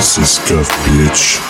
Сиська в плечь.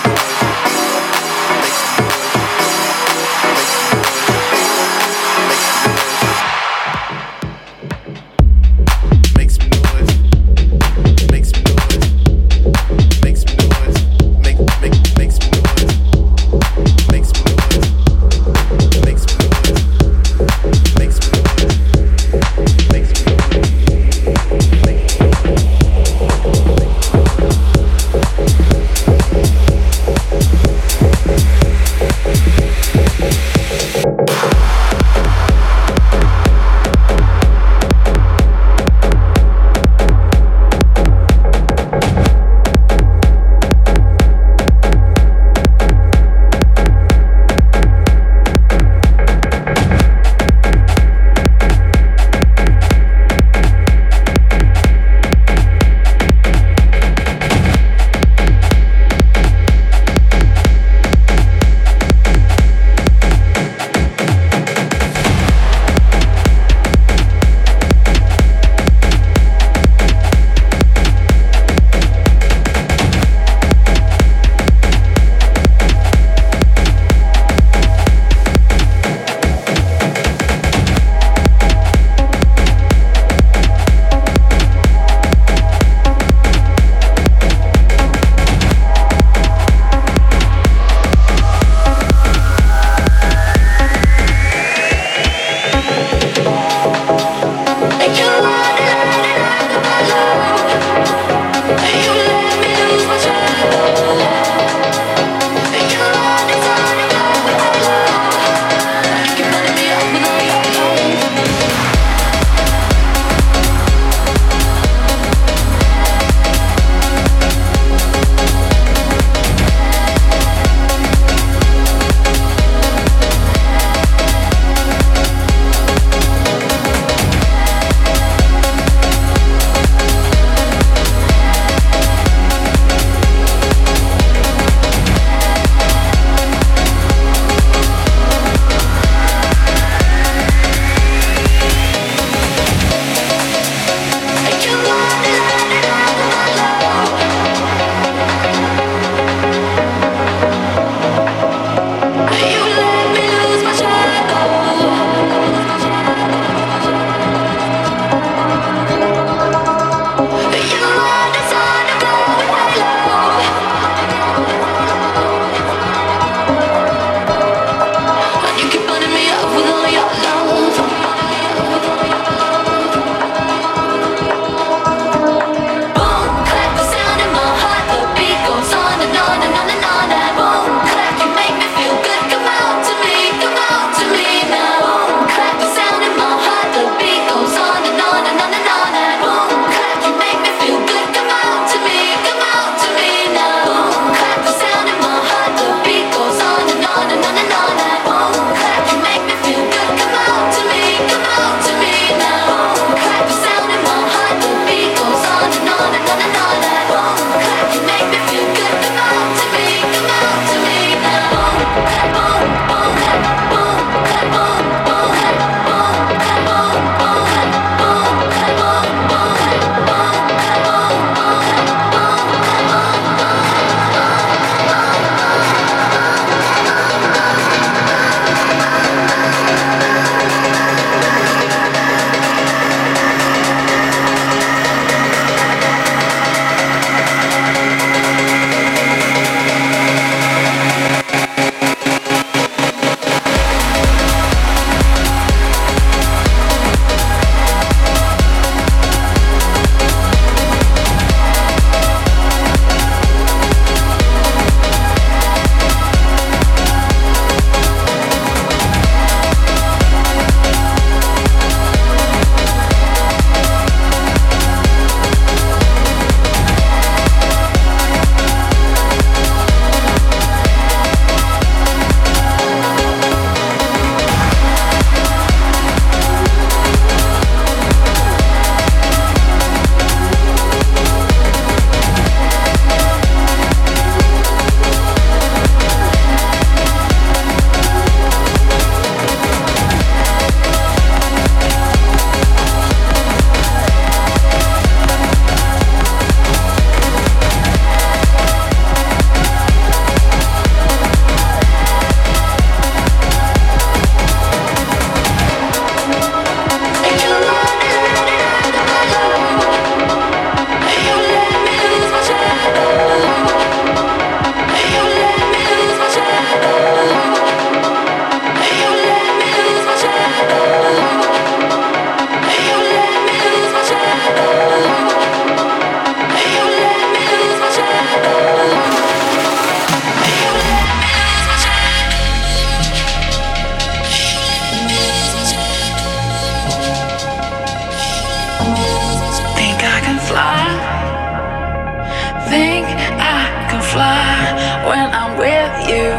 fly when I'm with you.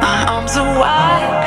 My arms are wide.